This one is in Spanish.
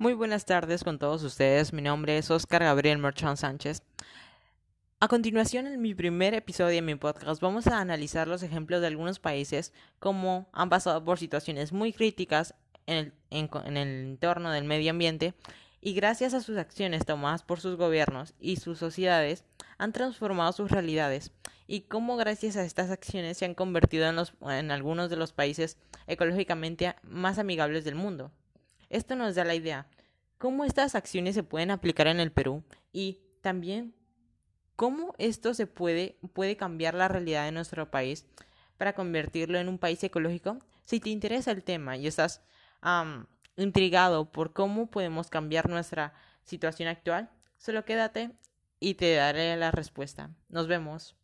Muy buenas tardes con todos ustedes. Mi nombre es Oscar Gabriel Merchant Sánchez. A continuación, en mi primer episodio de mi podcast, vamos a analizar los ejemplos de algunos países como han pasado por situaciones muy críticas en el, en el entorno del medio ambiente y gracias a sus acciones tomadas por sus gobiernos y sus sociedades han transformado sus realidades y cómo gracias a estas acciones se han convertido en, los, en algunos de los países ecológicamente más amigables del mundo. Esto nos da la idea cómo estas acciones se pueden aplicar en el Perú y también cómo esto se puede, puede cambiar la realidad de nuestro país para convertirlo en un país ecológico. Si te interesa el tema y estás intrigado por cómo podemos cambiar nuestra situación actual, solo quédate y te daré la respuesta. Nos vemos.